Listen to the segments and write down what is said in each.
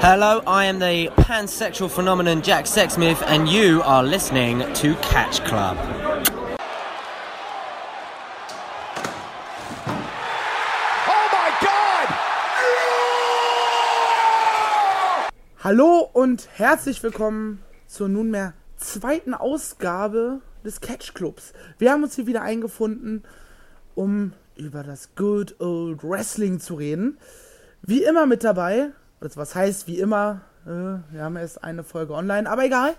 Hello, I am the pansexual phenomenon Jack Sexsmith, and you are listening to Catch Club. Oh my God! Hallo und herzlich willkommen zur nunmehr zweiten Ausgabe des Catch Clubs. Wir haben uns hier wieder eingefunden, um über das Good Old Wrestling zu reden. Wie immer mit dabei, also was heißt wie immer, äh, wir haben erst eine Folge online, aber egal.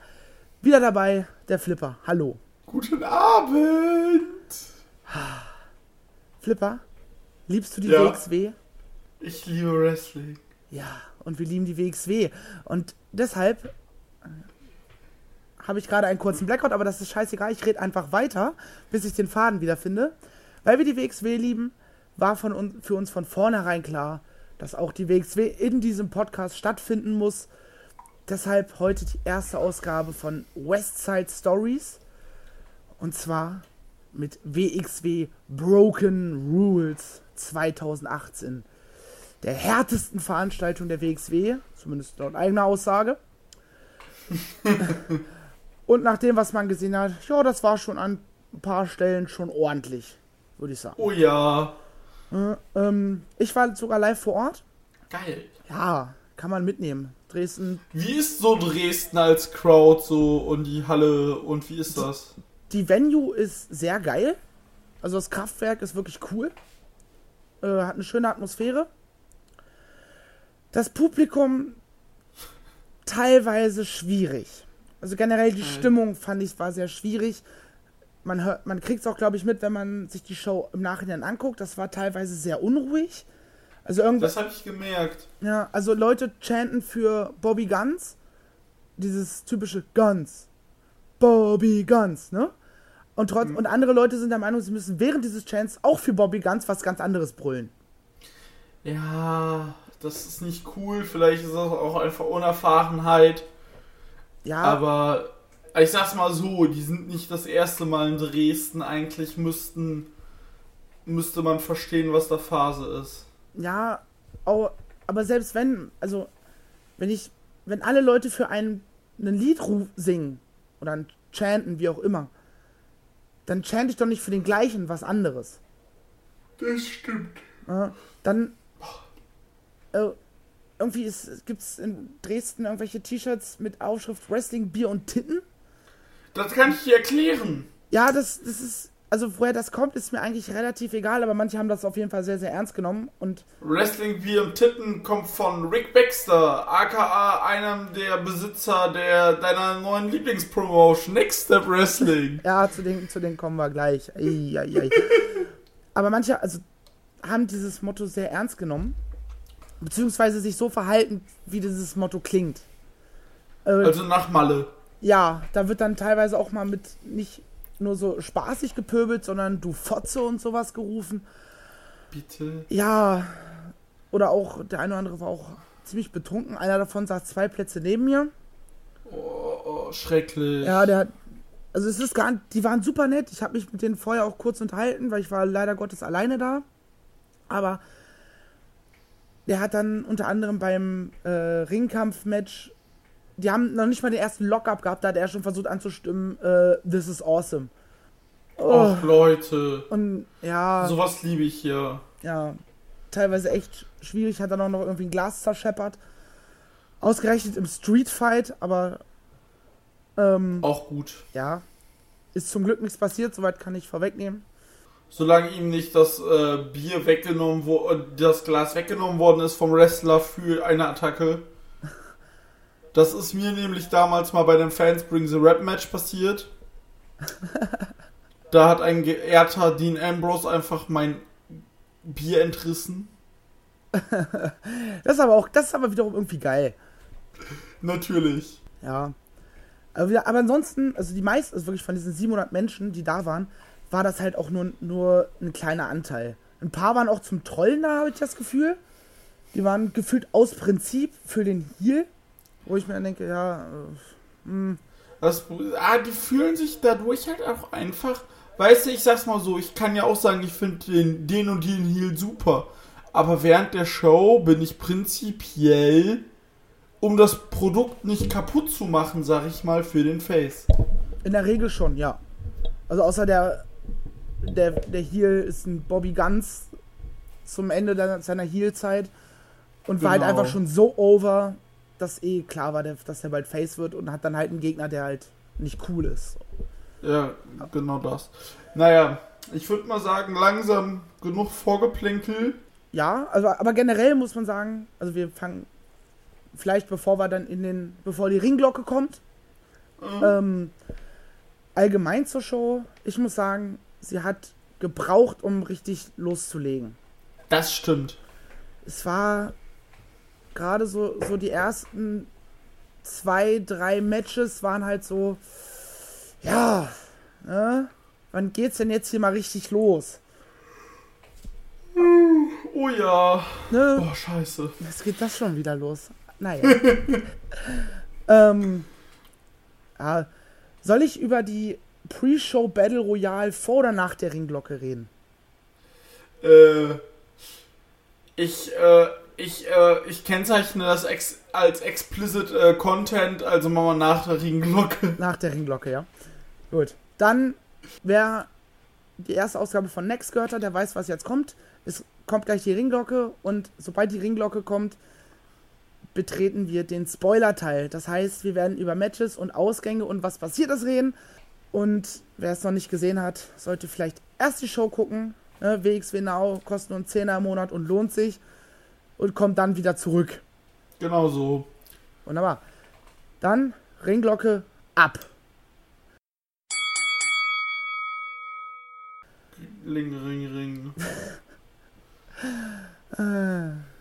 Wieder dabei der Flipper. Hallo. Guten Abend! Flipper, liebst du die Ja. WXW? Ich liebe Wrestling. Ja, und wir lieben die WXW. Und deshalb äh, habe ich gerade einen kurzen Blackout, aber das ist scheißegal. Ich rede einfach weiter, bis ich den Faden wiederfinde. Weil wir die WXW lieben, war von uns, für uns von vornherein klar, dass auch die WXW in diesem Podcast stattfinden muss. Deshalb heute die erste Ausgabe von Westside Stories. Und zwar mit WXW Broken Rules 2018 der härtesten Veranstaltung der WXW, zumindest laut eigener Aussage. Und nach dem, was man gesehen hat, ja, das war schon an ein paar Stellen schon ordentlich, würde ich sagen. Oh ja. Äh, ähm, ich war sogar live vor Ort. Geil. Ja, kann man mitnehmen. Dresden, Wie ist so Dresden als Crowd so und die Halle und wie ist das? die Venue ist sehr geil. Also das Kraftwerk ist wirklich cool. Äh, hat eine schöne Atmosphäre. Das Publikum teilweise schwierig. Also generell die Stimmung fand ich war sehr schwierig. Man hört, man kriegt es auch, glaube ich, mit, wenn man sich die Show im Nachhinein anguckt. Das war teilweise sehr unruhig. Also. Das habe ich gemerkt. Ja, also Leute chanten für Bobby Guns. Dieses typische Guns. Bobby Guns, ne? Und, trotz, und andere Leute sind der Meinung, sie müssen während dieses Chants auch für Bobby Guns was ganz anderes brüllen. Ja, das ist nicht cool. Vielleicht ist das auch einfach Unerfahrenheit. Ja, Aber ich sag's mal so, die sind nicht das erste Mal in Dresden. Eigentlich müssten müsste man verstehen, was da Phase ist. ja, au- aber selbst wenn, also, wenn ich, wenn alle Leute für einen, ein Lied singen oder ein chanten, wie auch immer, dann chante ich doch nicht für den gleichen was anderes. Das stimmt. Ja, dann äh, irgendwie gibt es in Dresden irgendwelche T-Shirts mit Aufschrift Wrestling, Bier und Titten. Das kann ich dir erklären. Ja, das, das ist, also woher das kommt, ist mir eigentlich relativ egal, aber manche haben das auf jeden Fall sehr, sehr ernst genommen und Wrestling wie im Titten kommt von Rick Baxter, aka einem der Besitzer der deiner neuen Lieblingspromotion, Next Step Wrestling. ja, zu denen, zu denen kommen wir gleich. Ei, ei, ei. aber manche, also haben dieses Motto sehr ernst genommen, beziehungsweise sich so verhalten, wie dieses Motto klingt. Äh, Also nach Malle. Ja, da wird dann teilweise auch mal mit nicht nur so spaßig gepöbelt, sondern du Fotze und sowas gerufen. Bitte. Ja, oder auch der eine oder andere war auch ziemlich betrunken. Einer davon saß zwei Plätze neben mir. Oh, oh, schrecklich. Ja, der hat. Also es ist gar die waren super nett. Ich habe mich mit denen vorher auch kurz unterhalten, weil ich war leider Gottes alleine da. Aber der hat dann unter anderem beim äh, Ringkampf-Match, die haben noch nicht mal den ersten Lockup gehabt, da hat er schon versucht anzustimmen, äh, This is awesome. Oh, Ach Leute. und ja, Sowas liebe ich hier. ja, teilweise echt schwierig, hat dann auch noch irgendwie ein Glas zerscheppert. Ausgerechnet im Streetfight, aber ähm, Auch gut. ja, ist zum Glück nichts passiert, soweit kann ich vorwegnehmen. Solange ihm nicht das äh, Bier weggenommen wurde, das Glas weggenommen worden ist vom Wrestler für eine Attacke. Das ist mir nämlich damals mal bei dem Fans Bring the Rap Match passiert. Da hat ein geehrter Dean Ambrose einfach mein Bier entrissen. Das ist aber auch, das ist aber wiederum irgendwie geil. Natürlich. Ja. Aber, wieder, aber ansonsten, also die meisten, also wirklich von diesen 700 Menschen, die da waren, war das halt auch nur, nur ein kleiner Anteil. Ein paar waren auch zum Trollen da, habe ich das Gefühl. Die waren gefühlt aus Prinzip für den Heal, wo ich mir denke, ja, äh, Das, ah, die fühlen sich dadurch halt auch einfach. Weißt du, ich sag's mal so, ich kann ja auch sagen, ich finde den, den und den Heal super. Aber während der Show bin ich prinzipiell um das Produkt nicht kaputt zu machen, sag ich mal, für den Face. In der Regel schon, ja. Also außer der der, der Heel ist ein Bobby Guns zum Ende seiner Heel-Zeit und war halt Genau. einfach schon so over, dass eh klar war, dass der bald Face wird und hat dann halt einen Gegner, der halt nicht cool ist. Ja, genau das. Naja, ich würde mal sagen, langsam genug Vorgeplänkel. Ja, also aber generell muss man sagen, also wir fangen vielleicht bevor wir dann in den, bevor die Ringglocke kommt, Mhm. ähm, allgemein zur Show, ich muss sagen, sie hat gebraucht, um richtig loszulegen. Das stimmt. es war gerade so, so die ersten zwei, drei Matches waren halt so, ja, ne? Wann geht's denn jetzt hier mal richtig los? Oh ja. Ne? Oh, scheiße. Jetzt geht das schon wieder los. Naja. ähm, ja, soll ich über die Pre-Show Battle Royale vor oder nach der Ringglocke reden? Äh, ich, äh, ich, äh, ich kennzeichne das ex als explicit äh, Content, also machen wir nach der Ringglocke. Nach der Ringglocke, ja. Gut. Dann, wer die erste Ausgabe von Next gehört hat, der weiß, was jetzt kommt. Es kommt gleich die Ringglocke und sobald die Ringglocke kommt, betreten wir den Spoiler-Teil. Das heißt, wir werden über Matches und Ausgänge und was passiert ist reden. Und wer es noch nicht gesehen hat, sollte vielleicht erst die Show gucken. Ne, WXW Now kostet einen Zehner im Monat und lohnt sich. Und kommt dann wieder zurück. Genau so. Wunderbar. Dann Ringglocke ab. Ring, ring, ring.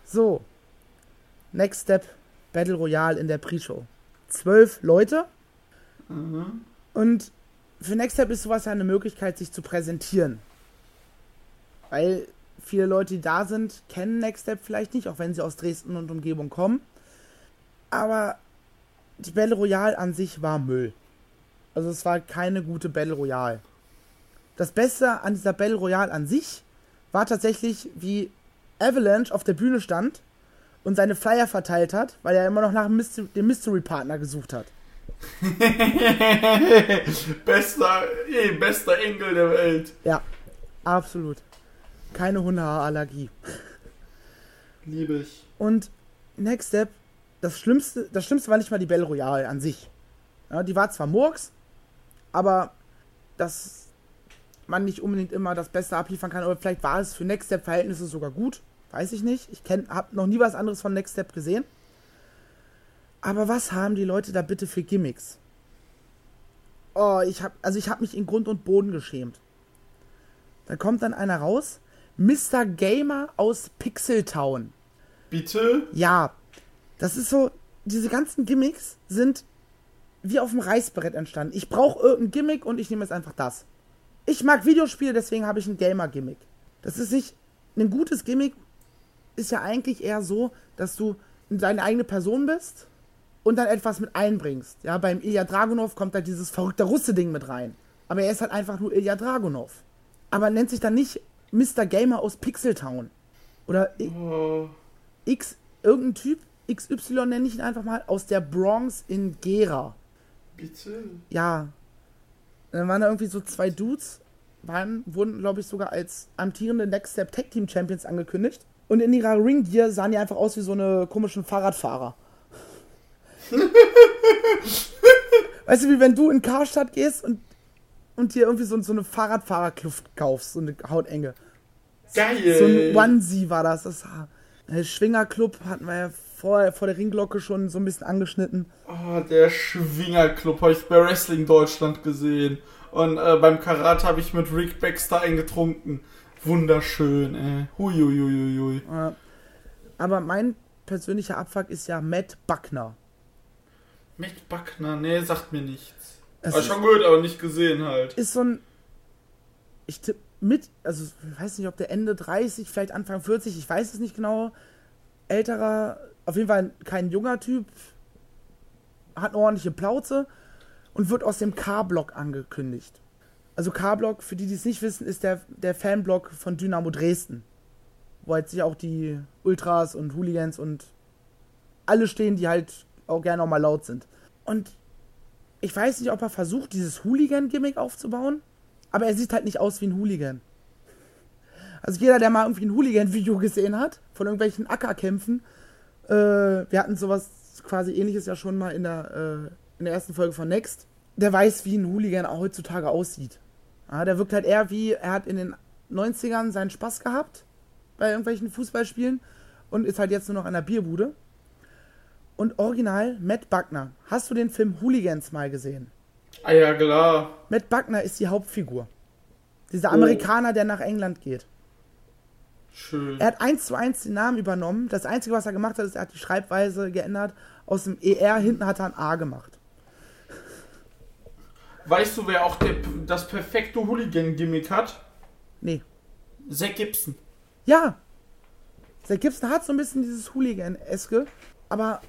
So. Next Step Battle Royale in der Pre-Show. Zwölf Leute. Mhm. Und für Next Step ist sowas ja eine Möglichkeit, sich zu präsentieren. Weil viele Leute, die da sind, kennen Next Step vielleicht nicht, auch wenn sie aus Dresden und Umgebung kommen. Aber die Battle Royale an sich war Müll. Also es war keine gute Battle Royale. Das Beste an dieser Battle Royale an sich war tatsächlich, wie Avalanche auf der Bühne stand und seine Flyer verteilt hat, weil er immer noch nach dem Mystery, dem Mystery Partner gesucht hat. bester, bester Engel der Welt. Ja, absolut. Keine Hundehaarallergie. Liebe ich. Und Next Step, das Schlimmste, das Schlimmste war nicht mal die Belle Royale an sich. Ja, die war zwar Murks, aber dass man nicht unbedingt immer das Beste abliefern kann, oder vielleicht war es für Next Step Verhältnisse sogar gut. Weiß ich nicht. Ich habe noch nie was anderes von Next Step gesehen. Aber was haben die Leute da bitte für Gimmicks? Oh, ich hab, also ich habe mich in Grund und Boden geschämt. Da kommt dann einer raus, Mr. Gamer aus Pixeltown. Bitte? Ja, das ist so, diese ganzen Gimmicks sind wie auf dem Reißbrett entstanden. Ich brauche irgendein Gimmick und ich nehme jetzt einfach das. Ich mag Videospiele, deswegen habe ich ein Gamer-Gimmick. Das ist nicht, ein gutes Gimmick ist ja eigentlich eher so, dass du deine eigene Person bist und dann etwas mit einbringst. Ja, beim Ilya Dragunov kommt da dieses verrückte Russe-Ding mit rein. Aber er ist halt einfach nur Ilya Dragunov. Aber nennt sich dann nicht Mr. Gamer aus Pixeltown. Oder Oh, X, irgendein Typ, XY nenne ich ihn einfach mal, aus der Bronx in Gera. bitte? Ja. Dann waren da irgendwie so zwei Dudes, waren, wurden, glaube ich, sogar als amtierende Next Step Tag Team Champions angekündigt. Und in ihrer Ring Gear sahen die einfach aus wie so eine komischen Fahrradfahrer. weißt du, wie wenn du in Karstadt gehst und, und dir irgendwie so, so eine Fahrradfahrerkluft kaufst, so eine Hautenge. Geil. So ein Onesie war das. das war, der Schwingerclub hatten wir ja vor, vor der Ringglocke schon so ein bisschen angeschnitten. Oh, der Schwingerclub habe ich bei Wrestling Deutschland gesehen. Und äh, beim Karate habe ich mit Rick Baxter eingetrunken. Wunderschön, ey. Huiuiuiui. Äh, Aber mein persönlicher Abfuck ist ja Matt Buckner. Matt Buckner, nee, sagt mir nichts. Ist, schon gut, aber nicht gesehen halt. ist so ein. Ich tipp mit, also ich weiß nicht, ob der Ende 30, vielleicht Anfang 40, ich weiß es nicht genau. Älterer, auf jeden Fall kein junger Typ, hat eine ordentliche Plauze und wird aus dem K-Block angekündigt. Also K-Block, für die, die es nicht wissen, ist der, der Fanblock von Dynamo Dresden. Wo halt sich auch die Ultras und Hooligans und alle stehen, die halt auch gerne auch mal laut sind. Und ich weiß nicht, ob er versucht, dieses Hooligan-Gimmick aufzubauen, aber er sieht halt nicht aus wie ein Hooligan. Also jeder, der mal irgendwie ein Hooligan-Video gesehen hat, von irgendwelchen Ackerkämpfen, äh, wir hatten sowas quasi ähnliches ja schon mal in der, äh, in der ersten Folge von Next, der weiß, wie ein Hooligan auch heutzutage aussieht. Ja, der wirkt halt eher wie, er hat in den 90ern seinen Spaß gehabt bei irgendwelchen Fußballspielen und ist halt jetzt nur noch an der Bierbude. Und original Matt Buckner. Hast du den Film Hooligans mal gesehen? Ah ja, klar. Matt Buckner ist die Hauptfigur. Dieser Oh. Amerikaner, der nach England geht. Schön. Er hat eins zu eins den Namen übernommen. Das Einzige, was er gemacht hat, ist, er hat die Schreibweise geändert. Aus dem ER hinten hat er ein A gemacht. Weißt du, wer auch der, das perfekte Hooligan-Gimmick hat? Nee. Zack Gibson. Ja. Zack Gibson hat so ein bisschen dieses Hooligan-eske, aber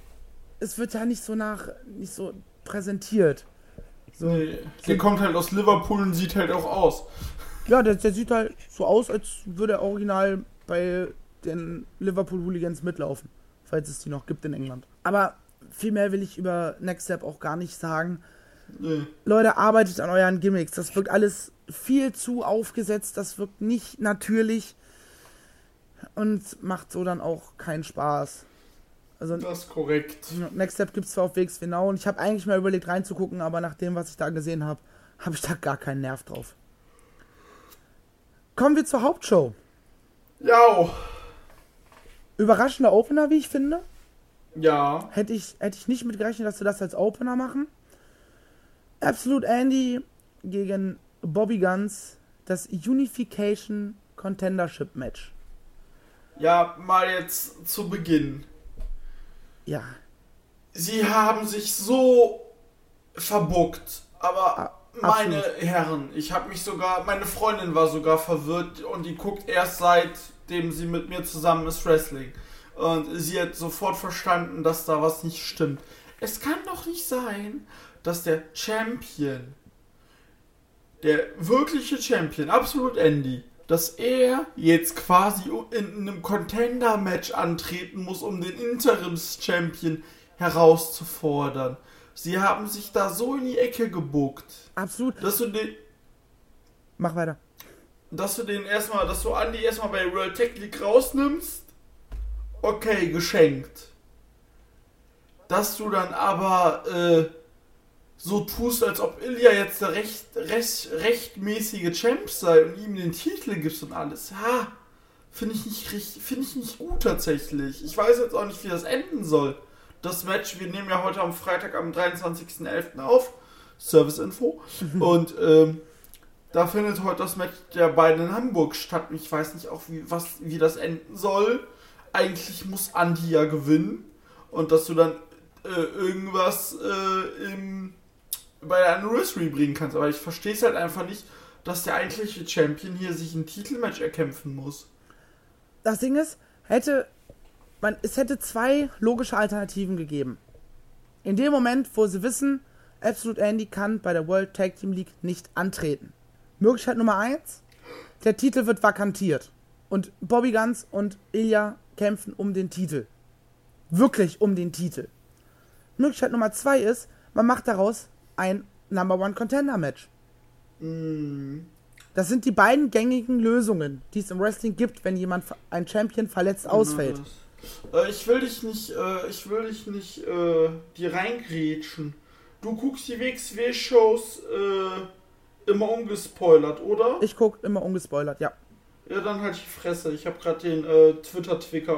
es wird ja nicht so nach, nicht so präsentiert. So. Nee, der kommt halt aus Liverpool und sieht halt auch aus. Ja, der, der sieht halt so aus, als würde er original bei den Liverpool Hooligans mitlaufen, falls es die noch gibt in England. Aber viel mehr will ich über Next Step auch gar nicht sagen. Nee. Leute, arbeitet an euren Gimmicks. Das wirkt alles viel zu aufgesetzt, das wirkt nicht natürlich und macht so dann auch keinen Spaß. Also Das ist korrekt. Next Step gibt es zwar auf WXW Now und ich habe eigentlich mal überlegt reinzugucken, aber nach dem, was ich da gesehen habe, habe ich da gar keinen Nerv drauf. Kommen wir zur Hauptshow. Ja. Überraschender Opener, wie ich finde. Ja. Hätte ich, hätte ich nicht mit gerechnet, dass sie das als Opener machen. Absolute Andy gegen Bobby Guns, das Unification Contendership Match. Ja, mal jetzt zu Beginn. Ja, Sie haben sich so verbuckt. Aber A- meine absolut. Herren, ich habe mich sogar, meine Freundin war sogar verwirrt und die guckt erst seitdem sie mit mir zusammen ist Wrestling. Und sie hat sofort verstanden, dass da was nicht stimmt. Es kann doch nicht sein, dass der Champion, der wirkliche Champion, absolut Andy, dass er jetzt quasi in einem Contender-Match antreten muss, um den Interims-Champion herauszufordern. Sie haben sich da so in die Ecke gebuckt, absolut. dass du den, Mach weiter. dass du den erstmal, dass du Andy erstmal bei World Tech League rausnimmst. Okay, geschenkt. Dass du dann aber äh, so tust, als ob Ilya jetzt der recht, recht, rechtmäßige Champ sei und ihm den Titel gibst und alles. Ha, finde ich nicht richtig, finde ich nicht gut tatsächlich. Ich weiß jetzt auch nicht, wie das enden soll. Das Match, wir nehmen ja heute am Freitag am 23.11. auf. Service-Info. und ähm, da findet heute das Match der beiden in Hamburg statt. Ich weiß nicht auch, wie, was, wie das enden soll. Eigentlich muss Andy ja gewinnen. Und dass du dann äh, irgendwas äh, im, bei der Anniversary bringen kannst. Aber ich verstehe es halt einfach nicht, dass der eigentliche Champion hier sich ein Titelmatch erkämpfen muss. Das Ding ist, hätte man, es hätte zwei logische Alternativen gegeben. In dem Moment, wo sie wissen, Absolute Andy kann bei der World Tag Team League nicht antreten. Möglichkeit Nummer eins: der Titel wird vakantiert. Und Bobby Guns und Ilya kämpfen um den Titel. Wirklich um den Titel. Möglichkeit Nummer zwei ist, man macht daraus ein Number One Contender Match. Mm, Das sind die beiden gängigen Lösungen, die es im Wrestling gibt, wenn jemand, ein Champion verletzt ausfällt. Äh, ich will dich nicht, äh, ich will dich nicht äh, dir reingrätschen. Du guckst die WXW-Shows äh, immer ungespoilert, oder? Ich gucke immer ungespoilert, ja. Ja, dann halt die Fresse. Ich habe gerade den äh, Twitter-Ticker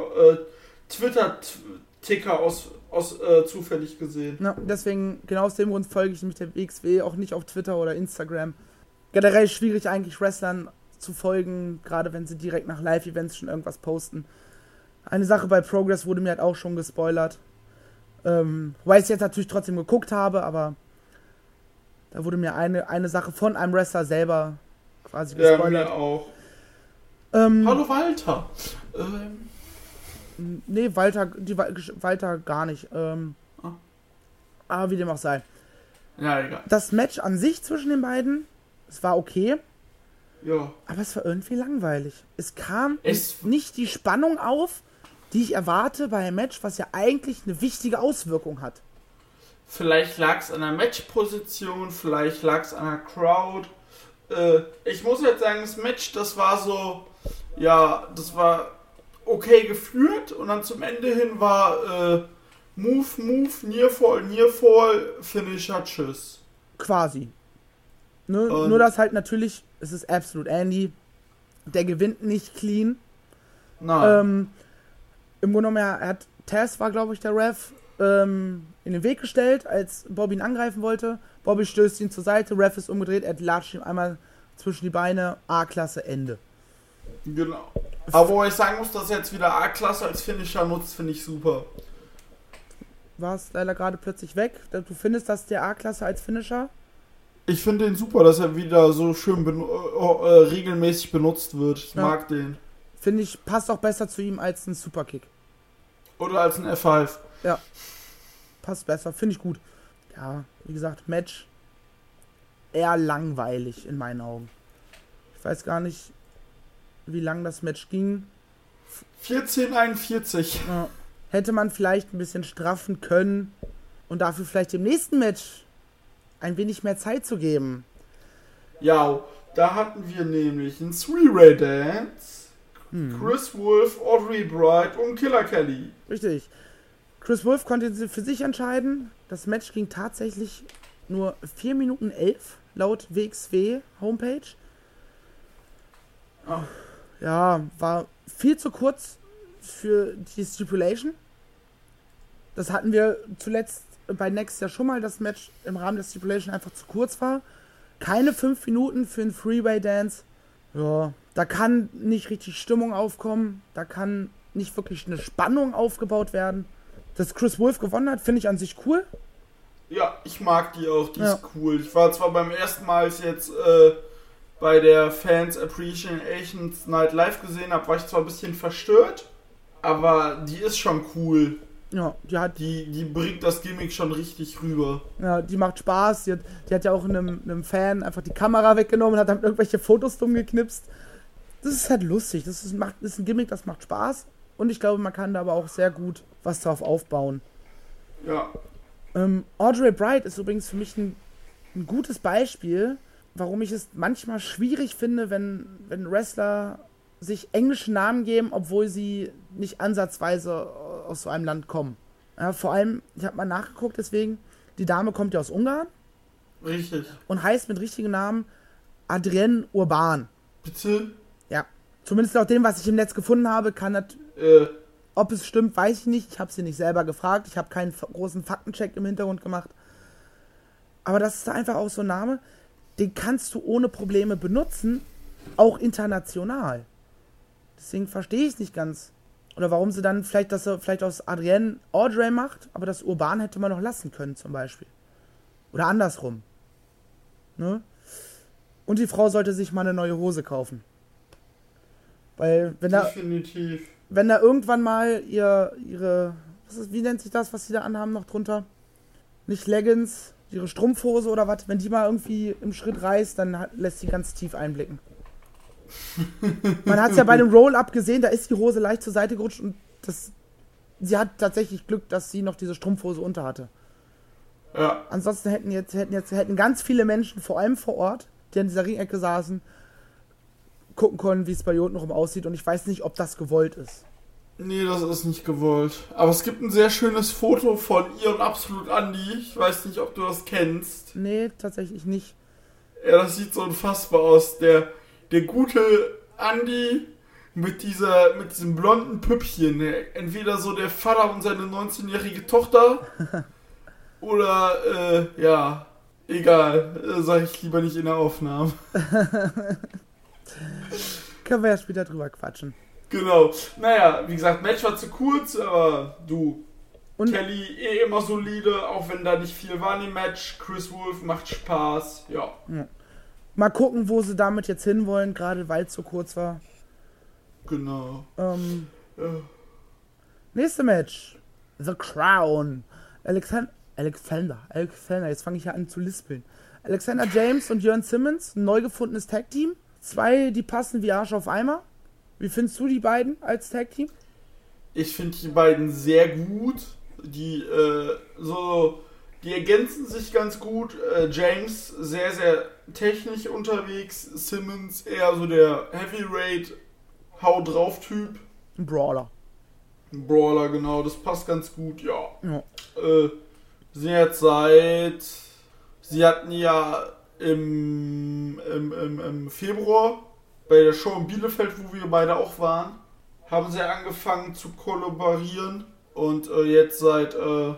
Twitter-Ticker aus, aus äh, zufällig gesehen. ja. Deswegen, genau aus dem Grund folge ich nämlich der WXW auch nicht auf Twitter oder Instagram. Generell schwierig eigentlich Wrestlern zu folgen, gerade wenn sie direkt nach Live-Events schon irgendwas posten. Eine Sache bei Progress wurde mir halt auch schon gespoilert. Ähm, weil ich es jetzt natürlich trotzdem geguckt habe, aber da wurde mir eine, eine Sache von einem Wrestler selber quasi Ja, gespoilert. mir auch. ähm, Hallo Walter. Ähm, Nee, Walter, die, Wa- Walter gar nicht. Ähm, Ah. Aber wie dem auch sei. ja, egal. Das Match an sich zwischen den beiden, es war okay, Ja. aber es war irgendwie langweilig. Es kam Es- nicht die Spannung auf, die ich erwarte bei einem Match, was ja eigentlich eine wichtige Auswirkung hat. Vielleicht lag es an der Matchposition, vielleicht lag es an der Crowd. Äh, ich muss jetzt sagen, das Match, das war so, ja, das war okay geführt und dann zum Ende hin war äh, Move, Move, Nearfall, Nearfall, Finisher, Tschüss. Quasi. Ne? Und- Nur dass halt natürlich, es ist absolut Andy, der gewinnt nicht clean. Nein. Ähm, Im Grunde genommen, er er hat Tess, war glaube ich der Ref, ähm, in den Weg gestellt, als Bobby ihn angreifen wollte. Bobby stößt ihn zur Seite, Ref ist umgedreht, er latscht ihm einmal zwischen die Beine, A-Klasse, Ende. Genau. Aber wo ich sagen muss, dass er jetzt wieder A-Klasse als Finisher nutzt, finde ich super. War es leider gerade plötzlich weg. Du findest das der A-Klasse als Finisher? Ich finde den super, dass er wieder so schön benu- äh, äh, regelmäßig benutzt wird. Ich Ja. mag den. Finde ich, passt auch besser zu ihm als ein Superkick. Oder als ein F5. Passt besser, finde ich gut. Ja, wie gesagt, Match eher langweilig in meinen Augen. Ich weiß gar nicht, wie lang das Match ging. 1441. Ja. Hätte man vielleicht ein bisschen straffen können und dafür vielleicht dem nächsten Match ein wenig mehr Zeit zu geben. Ja, da hatten wir nämlich ein Three-Way Dance. Hm. Chris Wolf, Audrey Bright und Killer Kelly. Richtig. Chris Wolf konnte sie für sich entscheiden. Das Match ging tatsächlich nur 4 Minuten 11 laut WXW Homepage. Ah. Ja, war viel zu kurz für die Stipulation. Das hatten wir zuletzt bei Next ja schon mal, das Match im Rahmen der Stipulation einfach zu kurz war. Keine 5 Minuten für einen Freeway Dance. Ja, da kann nicht richtig Stimmung aufkommen. Da kann nicht wirklich eine Spannung aufgebaut werden. Dass Chris Wolf gewonnen hat, finde ich an sich cool. Ja, ich mag die auch, die Ja. ist cool. Ich war zwar beim ersten Mal, jetzt äh, bei der Fans Appreciation Night live gesehen habe, war ich zwar ein bisschen verstört, aber die ist schon cool. Ja, die hat, Die, die bringt das Gimmick schon richtig rüber. ja, die macht Spaß. Die hat, die hat ja auch einem, einem Fan einfach die Kamera weggenommen und hat dann irgendwelche Fotos dumm geknipst. Das ist halt lustig. Das ist, macht, ist ein Gimmick, das macht Spaß. Und ich glaube, man kann da aber auch sehr gut was drauf aufbauen. Ja, Ähm, Audrey Bright ist übrigens für mich ein, ein gutes Beispiel, warum ich es manchmal schwierig finde, wenn, wenn Wrestler sich englische Namen geben, obwohl sie nicht ansatzweise aus so einem Land kommen. Ja, vor allem, ich habe mal nachgeguckt, deswegen, die Dame kommt ja aus Ungarn richtig. und heißt mit richtigen Namen Adrienne Urban. Bitte? Ja, zumindest laut dem, was ich im Netz gefunden habe, kann das Äh, ob es stimmt, weiß ich nicht. Ich habe sie nicht selber gefragt. Ich habe keinen großen Faktencheck im Hintergrund gemacht. Aber das ist einfach auch so ein Name, den kannst du ohne Probleme benutzen, auch international. Deswegen verstehe ich es nicht ganz. Oder warum sie dann vielleicht, dass er vielleicht aus Adrienne Audrey macht, aber das Urban hätte man noch lassen können, zum Beispiel. Oder andersrum. Ne? Und die Frau sollte sich mal eine neue Hose kaufen. Weil, wenn da definitiv. wenn da irgendwann mal ihr, ihre, was ist, wie nennt sich das, was sie da anhaben noch drunter? Nicht Leggings, ihre Strumpfhose oder was, wenn die mal irgendwie im Schritt reißt, dann hat, lässt sie ganz tief einblicken. Man hat es ja bei dem Roll-Up gesehen, da ist die Hose leicht zur Seite gerutscht und das, sie hat tatsächlich Glück, dass sie noch diese Strumpfhose unter hatte. Ja, Ansonsten hätten jetzt, hätten jetzt, hätten ganz viele Menschen, vor allem vor Ort, die an dieser Ringecke saßen, gucken können, wie es bei ihr unten rum aussieht und ich weiß nicht, ob das gewollt ist. Nee, das ist nicht gewollt. Aber es gibt ein sehr schönes Foto von ihr und Absolut Andy. Ich weiß nicht, ob du das kennst. Nee, tatsächlich nicht. Ja, das sieht so unfassbar aus. Der, der gute Andy mit dieser, mit diesem blonden Püppchen. Der- Entweder so der Vater und seine 19-jährige Tochter. oder, äh, ja, egal. Äh, sag ich lieber nicht in der Aufnahme. Können wir ja später drüber quatschen. Genau. Naja, wie gesagt, Match war zu kurz, aber du. Und Kelly eh immer solide, auch wenn da nicht viel war in dem Match. Chris Wolf macht Spaß. Ja. mal gucken, wo sie damit jetzt hinwollen, gerade weil es so kurz war. Genau. Ähm, Ja. nächste Match. The Crown. Alexander, Alexander, Alexander, jetzt fange ich ja an zu lispeln. Alexander James und Jörn Simmons, ein neu gefundenes Tag-Team. Zwei, die passen wie Arsch auf Eimer. Wie findest du die beiden als Tag-Team? Ich finde die beiden sehr gut. Die, äh, so die ergänzen sich ganz gut. Äh, James sehr, sehr technisch unterwegs. Simmons eher so der Heavyweight, Hau drauf Typ. Ein Brawler. Ein Brawler, genau, das passt ganz gut, ja. Ja. Äh, sind jetzt seit. Sie hatten ja im, im, im, im Februar bei der Show in Bielefeld, wo wir beide auch waren, haben sie angefangen zu kollaborieren und äh, jetzt seit äh,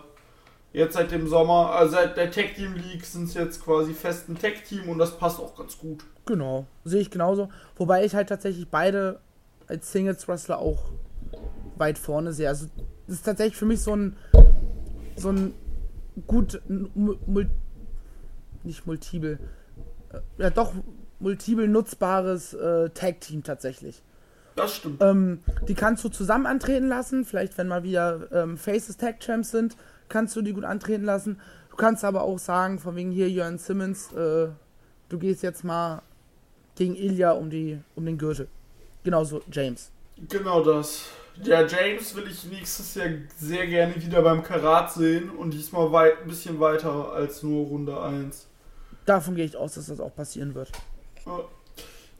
jetzt seit dem Sommer, also seit der Tag Team League sind sie jetzt quasi fest ein Tag Team und das passt auch ganz gut. Genau, sehe ich genauso. Wobei ich halt tatsächlich beide als Singles Wrestler auch weit vorne sehe. Also das ist tatsächlich für mich so ein so ein gut mul, nicht multiple, äh, ja doch multiple nutzbares äh, Tag Team tatsächlich. Das stimmt. Ähm, die kannst du zusammen antreten lassen, vielleicht wenn mal wieder ähm, Faces Tag Champs sind, kannst du die gut antreten lassen. Du kannst aber auch sagen, von wegen hier Jörn Simmons, äh, du gehst jetzt mal gegen Ilya um, die, um den Gürtel. Genauso James. Genau das. Ja, James will ich nächstes Jahr sehr gerne wieder beim Karat sehen und diesmal weit, ein bisschen weiter als nur Runde 1. Davon gehe ich aus, dass das auch passieren wird.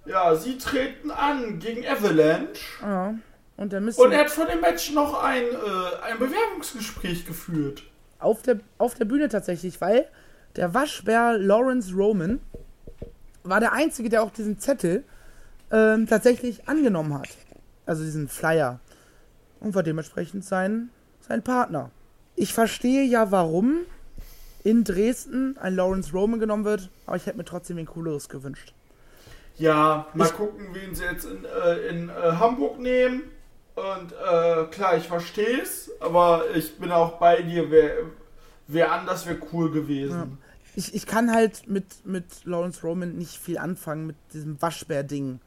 Ja, sie treten an gegen Avalanche. Ja. Und, dann und er hat vor dem Match noch ein, äh, ein Bewerbungsgespräch geführt. Auf der, auf der Bühne tatsächlich, weil der Waschbär Lawrence Roman war der Einzige, der auch diesen Zettel ähm, tatsächlich angenommen hat. Also diesen Flyer. Und war dementsprechend sein, sein Partner. Ich verstehe ja, warum in Dresden ein Lawrence Roman genommen wird, aber ich hätte mir trotzdem ein cooleres gewünscht. Ja, mal ich gucken, wen sie jetzt in, äh, in äh, Hamburg nehmen. Und äh, klar, ich verstehe es, aber ich bin auch bei dir, wer, wer anders wäre cool gewesen. Ja. Ich, ich kann halt mit, mit Lawrence Roman nicht viel anfangen, mit diesem Waschbär-Ding.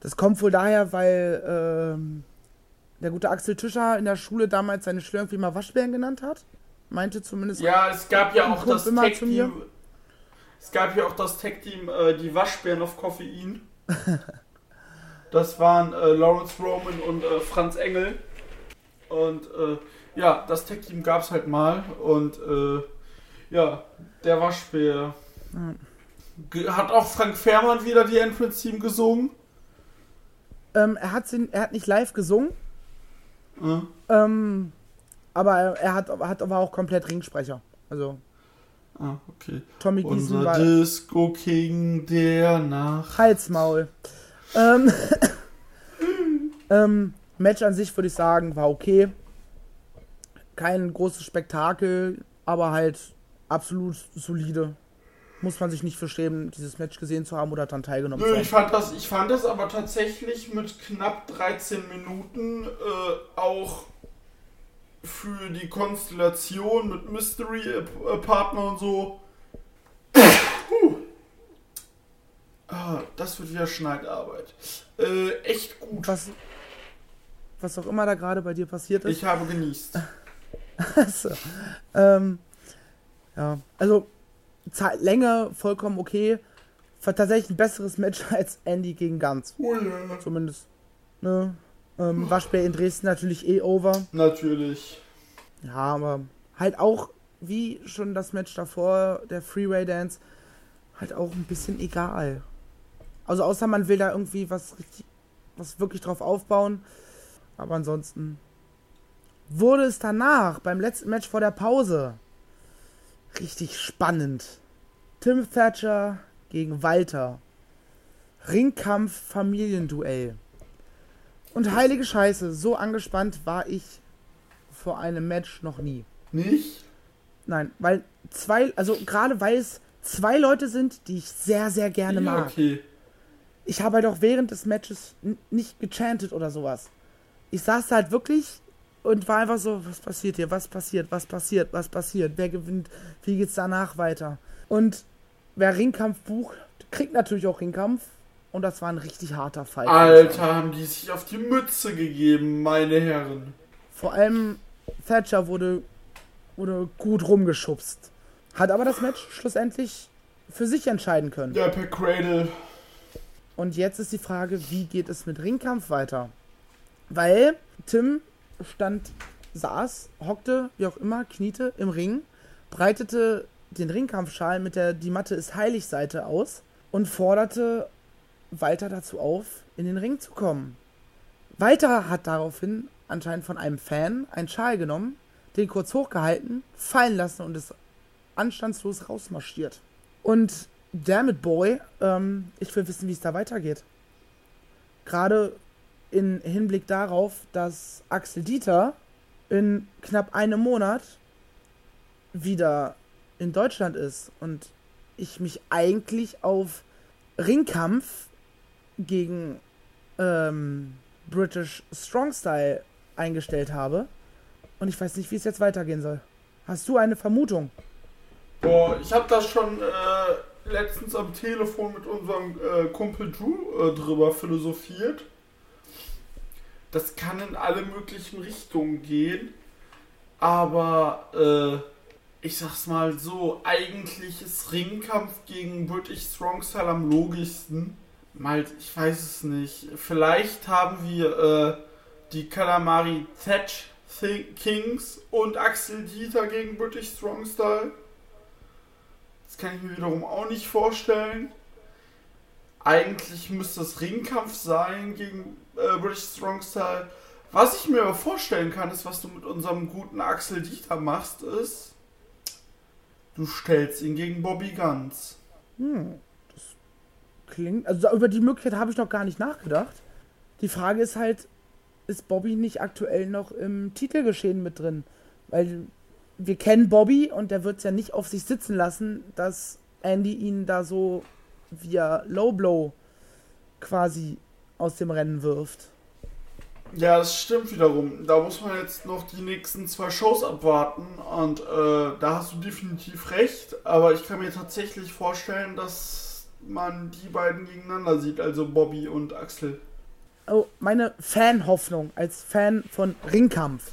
Das kommt wohl daher, weil ähm, der gute Axel Tischer in der Schule damals seine Schüler irgendwie mal Waschbären genannt hat. Meinte zumindest. Ja, es gab ja auch das Tag Team. Es gab ja auch das Tag Team, äh, die Waschbären auf Koffein. das waren äh, Lawrence Roman und äh, Franz Engel. Und äh, ja, das Tag Team gab es halt mal. Und äh, ja, der Waschbär. Mhm. Hat auch Frank Fährmann wieder die Entrance Team gesungen? Ähm, er, hat sie, er hat nicht live gesungen. Mhm. Ähm, aber er, er, hat, hat aber auch komplett Ringsprecher. Also. Ah, okay. Tommy Giesen Unser war. Disco King der Nacht. Halsmaul. ähm, ähm, Match an sich würde ich sagen, war okay. Kein großes Spektakel, aber halt absolut solide muss man sich nicht verstehen, dieses Match gesehen zu haben oder daran teilgenommen Nö, zu haben. Ich fand, das, ich fand das aber tatsächlich mit knapp 13 Minuten äh, auch für die Konstellation mit Mystery Partner und so. uh. ah, das wird wieder Schneidarbeit. Äh, echt gut. Was, was auch immer da gerade bei dir passiert ist. Ich habe genießt. also, ähm, ja, also Länge vollkommen okay. War tatsächlich ein besseres Match als Andy gegen Ganz. Oh ja. Zumindest. Ne? Ähm, Waschbär in Dresden natürlich eh over. Natürlich. Ja, aber halt auch, wie schon das Match davor, der Freeway Dance, halt auch ein bisschen egal. Also außer man will da irgendwie was richtig, was wirklich drauf aufbauen. Aber ansonsten wurde es danach, beim letzten Match vor der Pause, richtig spannend. Tim Thatcher gegen Walter. Ringkampf Familienduell. Und heilige Scheiße, so angespannt war ich vor einem Match noch nie. Nicht? Nein, weil zwei, also gerade weil es zwei Leute sind, die ich sehr, sehr gerne mag. Okay. Ich habe halt auch während des Matches nicht gechantet oder sowas. Ich saß da halt wirklich und war einfach so, was passiert hier, was passiert, was passiert, was passiert, wer gewinnt, wie geht's danach weiter. Und wer Ringkampf bucht, kriegt natürlich auch Ringkampf. Und das war ein richtig harter Fight. Alter, haben die sich auf die Mütze gegeben, meine Herren. Vor allem Thatcher wurde, wurde gut rumgeschubst. Hat aber das Match schlussendlich für sich entscheiden können. Ja, per Cradle. Und jetzt ist die Frage, wie geht es mit Ringkampf weiter? Weil Tim stand, saß, hockte, wie auch immer, kniete im Ring breitete den Ringkampfschal mit der Die Matte ist heilig Seite aus und forderte Walter dazu auf, in den Ring zu kommen. Walter hat daraufhin anscheinend von einem Fan einen Schal genommen, den kurz hochgehalten, fallen lassen und ist anstandslos rausmarschiert. Und Dammit Boy, ähm, ich will wissen, wie es da weitergeht. Gerade in Hinblick darauf, dass Axel Dieter in knapp einem Monat wieder in Deutschland ist und ich mich eigentlich auf Ringkampf gegen ähm, British Strong Style eingestellt habe. Und ich weiß nicht, wie es jetzt weitergehen soll. Hast du eine Vermutung? Boah, ich habe das schon äh, letztens am Telefon mit unserem äh, Kumpel Drew äh, drüber philosophiert. Das kann in alle möglichen Richtungen gehen. Aber äh, ich sag's mal so, eigentlich ist Ringkampf gegen British Strong Style am logischsten. Mal, ich weiß es nicht. Vielleicht haben wir äh, die Kalamari Thatch Kings und Axel Dieter gegen British Strong Style. Das kann ich mir wiederum auch nicht vorstellen. Eigentlich müsste es Ringkampf sein gegen äh, British Strong Style. Was ich mir aber vorstellen kann, ist, was du mit unserem guten Axel Dieter machst, ist, du stellst ihn gegen Bobby Guns. Hm, klingt. Also über die Möglichkeit habe ich noch gar nicht nachgedacht. Die Frage ist halt, ist Bobby nicht aktuell noch im Titelgeschehen mit drin? Weil wir kennen Bobby und der wird es ja nicht auf sich sitzen lassen, dass Andy ihn da so via Low Blow quasi aus dem Rennen wirft. Ja, das stimmt wiederum. Da muss man jetzt noch die nächsten zwei Shows abwarten und äh, da hast du definitiv recht. Aber ich kann mir tatsächlich vorstellen, dass man die beiden gegeneinander sieht, also Bobby und Axel. Oh, meine Fanhoffnung als Fan von Ringkampf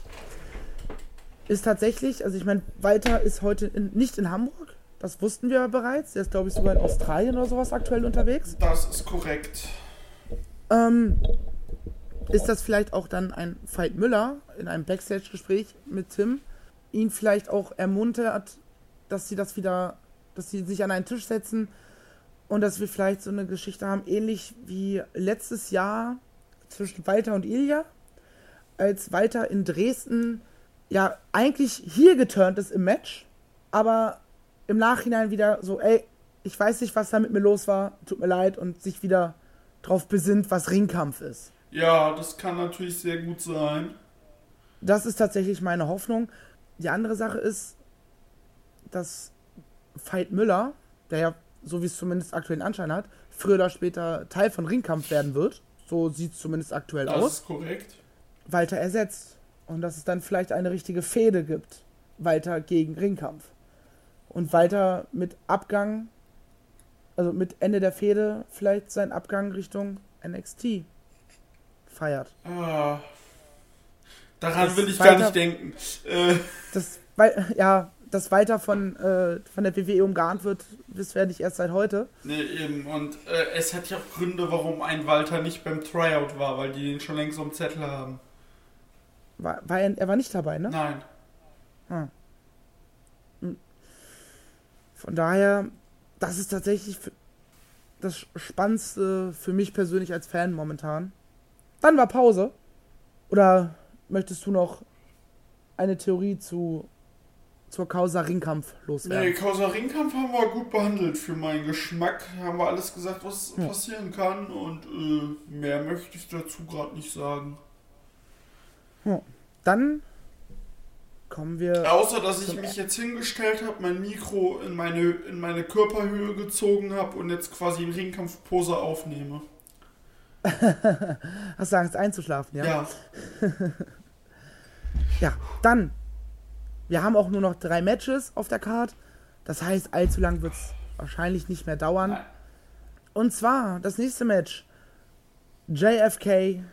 ist tatsächlich, also ich meine, Walter ist heute in, nicht in Hamburg, das wussten wir bereits. Der ist, glaube ich, sogar in Australien oder sowas aktuell unterwegs. Das ist korrekt. Ähm, ist das vielleicht auch dann ein Veit Müller in einem Backstage-Gespräch mit Tim, ihn vielleicht auch ermuntert, dass sie das wieder, dass sie sich an einen Tisch setzen und dass wir vielleicht so eine Geschichte haben, ähnlich wie letztes Jahr zwischen Walter und Ilja, als Walter in Dresden ja eigentlich hier geturnt ist im Match, aber im Nachhinein wieder so, ey, ich weiß nicht, was da mit mir los war, tut mir leid und sich wieder drauf besinnt, was Ringkampf ist. Ja, das kann natürlich sehr gut sein. Das ist tatsächlich meine Hoffnung. Die andere Sache ist, dass Veit Müller, der ja, so wie es zumindest aktuell den Anschein hat, früher oder später Teil von Ringkampf werden wird. So sieht es zumindest aktuell das aus. Das ist korrekt. Walter ersetzt. Und dass es dann vielleicht eine richtige Fehde gibt. Walter gegen Ringkampf. Und Walter mit Abgang, also mit Ende der Fehde, vielleicht seinen Abgang Richtung NXT feiert. Ah, daran das will ich gar nicht denken. Äh. Das, weil, ja, dass weiter von, äh, von der WWE umgarnt wird, wissen wir nicht erst seit heute. Nee, eben. Und äh, es hat ja auch Gründe, warum ein Walter nicht beim Tryout war, weil die den schon längst am Zettel haben. War, war er, er war nicht dabei, ne? Nein. Hm. Von daher, das ist tatsächlich das Spannendste für mich persönlich als Fan momentan. Dann war Pause. Oder möchtest du noch eine Theorie zu zur Causa Ringkampf loswerden? Nee, Causa Ringkampf haben wir gut behandelt für meinen Geschmack. Haben wir alles gesagt, was ja. passieren kann und äh, mehr möchte ich dazu gerade nicht sagen. Ja. Dann kommen wir. Außer dass ich mich jetzt hingestellt habe, mein Mikro in meine, in meine Körperhöhe gezogen habe und jetzt quasi in Ringkampfpose aufnehme. Hast du Angst einzuschlafen, ja? Ja. ja, dann. Wir haben auch nur noch drei Matches auf der Card. Das heißt, allzu lang wird es wahrscheinlich nicht mehr dauern. Und zwar das nächste Match. JFK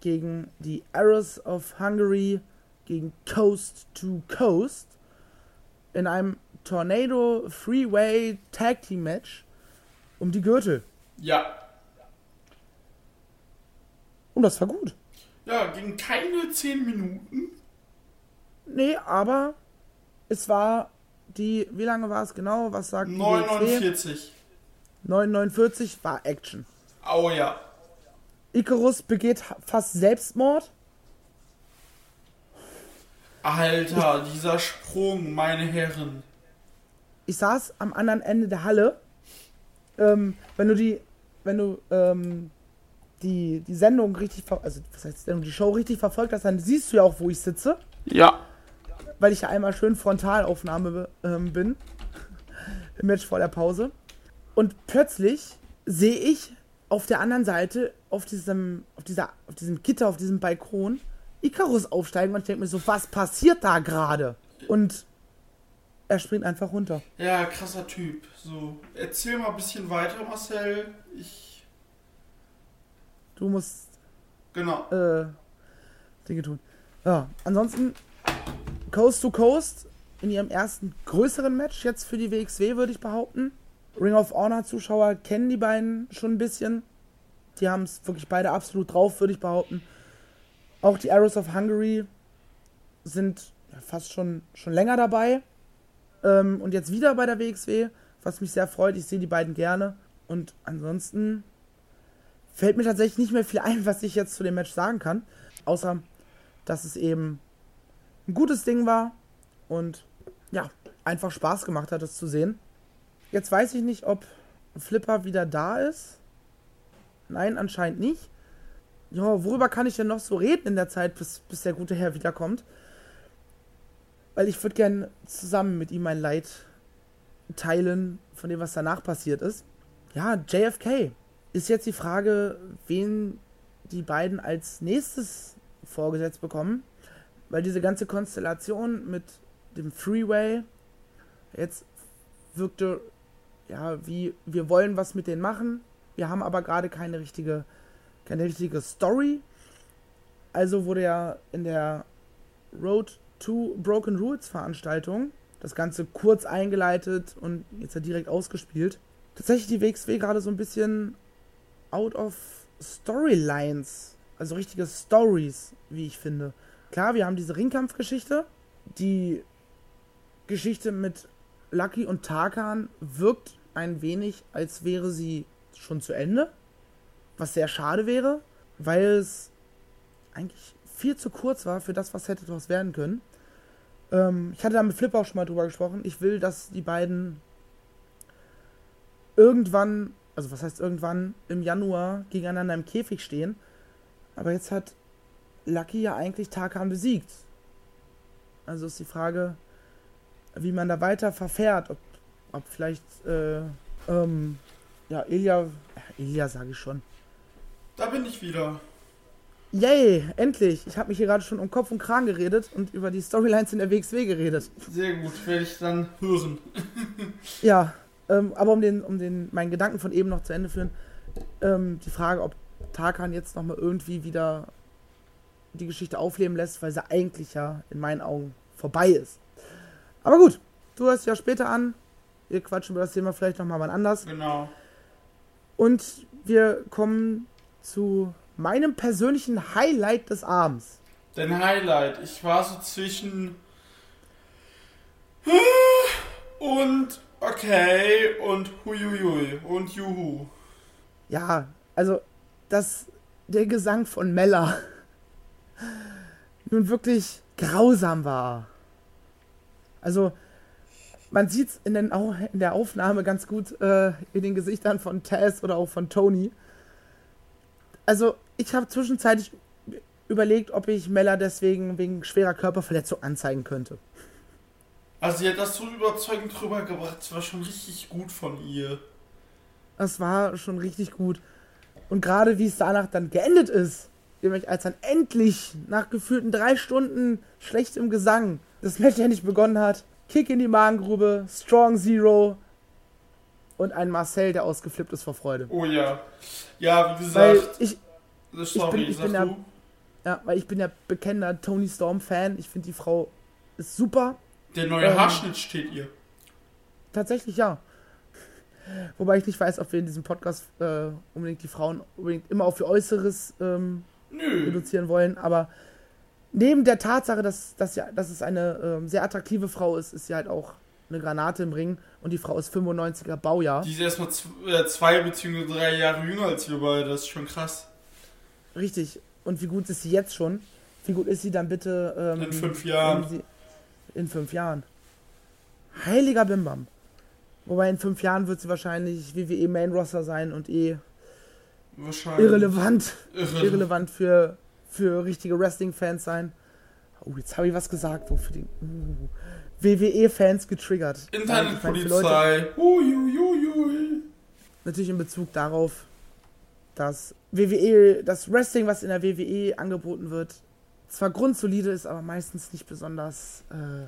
gegen die Arrows of Hungary gegen Coast to Coast in einem Tornado Freeway Tag Team Match um die Gürtel. Ja, und das war gut. Ja, ging keine 10 Minuten. Nee, aber es war die, wie lange war es genau? Was sagt die WXW? 949. 949 war Action. Oh ja. Icarus begeht fast Selbstmord. Alter, dieser Sprung, meine Herren. Ich saß am anderen Ende der Halle. Ähm, wenn du die, wenn du ähm, die, die Sendung richtig, also was heißt Sendung, die Show richtig verfolgt hast, dann siehst du ja auch, wo ich sitze, Ja. Weil ich ja einmal schön Frontalaufnahme ähm, bin im Match vor der Pause. Und plötzlich sehe ich auf der anderen Seite, auf diesem, auf dieser, auf diesem Gitter, auf diesem Balkon, Icarus aufsteigen und ich denke mir so, was passiert da gerade? Und er springt einfach runter. Ja, krasser Typ. So, erzähl mal ein bisschen weiter, Marcel. Ich. Du musst Genau. äh, Dinge tun. Ja, ansonsten Coast to Coast in ihrem ersten größeren Match jetzt für die WXW, würde ich behaupten. Ring of Honor Zuschauer kennen die beiden schon ein bisschen. Die haben es wirklich beide absolut drauf, würde ich behaupten. Auch die Arrows of Hungary sind fast schon, schon länger dabei. Ähm, und jetzt wieder bei der WXW, was mich sehr freut. Ich sehe die beiden gerne. Und ansonsten fällt mir tatsächlich nicht mehr viel ein, was ich jetzt zu dem Match sagen kann. Außer, dass es eben ein gutes Ding war und ja, einfach Spaß gemacht hat, es zu sehen. Jetzt weiß ich nicht, ob Flipper wieder da ist. Nein, anscheinend nicht. Ja, worüber kann ich denn noch so reden in der Zeit, bis, bis der gute Herr wiederkommt? Weil ich würde gern zusammen mit ihm mein Leid teilen von dem, was danach passiert ist. Ja, JFK ist jetzt die Frage, wen die beiden als nächstes vorgesetzt bekommen. Weil diese ganze Konstellation mit dem Freeway jetzt wirkte, ja, wie wir wollen was mit denen machen. Wir haben aber gerade keine richtige, keine richtige Story. Also wurde ja in der Road to Broken Rules Veranstaltung das Ganze kurz eingeleitet und jetzt ja direkt ausgespielt. Tatsächlich die WXW gerade so ein bisschen out of Storylines, also richtige Stories, wie ich finde. Klar, wir haben diese Ringkampfgeschichte. Die Geschichte mit Lucky und Tarkan wirkt ein wenig, als wäre sie schon zu Ende. Was sehr schade wäre, weil es eigentlich viel zu kurz war für das, was hätte daraus werden können. Ähm, ich hatte da mit Flip auch schon mal drüber gesprochen. Ich will, dass die beiden irgendwann, also was heißt irgendwann, im Januar gegeneinander im Käfig stehen. Aber jetzt hat Lucky ja eigentlich Tarkan besiegt. Also ist die Frage, wie man da weiter verfährt. Ob, ob vielleicht, äh, ähm, ja, Ilya, Ilya sage ich schon. Da bin ich wieder. Yay, endlich! Ich habe mich hier gerade schon um Kopf und Kragen geredet und über die Storylines in der WXW geredet. Sehr gut, werde ich dann hören. Ja, ähm, aber um den, um den, meinen Gedanken von eben noch zu Ende führen, ähm, die Frage, ob Tarkan jetzt nochmal irgendwie wieder die Geschichte aufleben lässt, weil sie eigentlich ja in meinen Augen vorbei ist. Aber gut, du hörst ja später an. Wir quatschen über das Thema vielleicht nochmal wann anders. Genau. Und wir kommen zu meinem persönlichen Highlight des Abends. Dein Highlight. Ich war so zwischen. Und okay und huiuiui und juhu. Ja, also, dass der Gesang von Mella nun wirklich grausam war. Also, man sieht es in, in der Aufnahme ganz gut äh, in den Gesichtern von Taz oder auch von Tony. Also, ich habe zwischenzeitlich überlegt, ob ich Mella deswegen wegen schwerer Körperverletzung anzeigen könnte. Also, sie hat das so überzeugend rübergebracht. Das war schon richtig gut von ihr. Das war schon richtig gut. Und gerade wie es danach dann geendet ist, nämlich als dann endlich nach gefühlten drei Stunden schlechtem Gesang das Match endlich begonnen hat, Kick in die Magengrube, Strong Zero und ein Marcel, der ausgeflippt ist vor Freude. Oh ja. Ja, wie Weil gesagt. ich, sorry, ich sag bin ja- ja, weil ich bin ja bekennender Tony Storm-Fan. Ich finde die Frau ist super. Der neue ähm, Haarschnitt steht ihr. Tatsächlich ja. Wobei ich nicht weiß, ob wir in diesem Podcast äh, unbedingt die Frauen unbedingt immer auf ihr Äußeres ähm, Nö. reduzieren wollen, aber neben der Tatsache, dass, dass, ja, dass es eine ähm, sehr attraktive Frau ist, ist sie halt auch eine Granate im Ring und die Frau ist 95er Baujahr. Die ist erstmal äh, zwei bzw. drei Jahre jünger als wir beide, das ist schon krass. Richtig. Und wie gut ist sie jetzt schon? Wie gut ist sie dann bitte ähm, In fünf Jahren. Sie, in fünf Jahren. Heiliger Bimbam. Wobei in fünf Jahren wird sie wahrscheinlich WWE Main Roster sein und eh Wahrscheinlich. irrelevant, Irre. irrelevant für, für richtige Wrestling-Fans sein. Oh, jetzt habe ich was gesagt, wofür die uh, WWE-Fans getriggert. Internetpolizei. Uiuiui. natürlich in Bezug darauf, dass WWE, das Wrestling, was in der WWE angeboten wird, zwar grundsolide ist, aber meistens nicht besonders äh,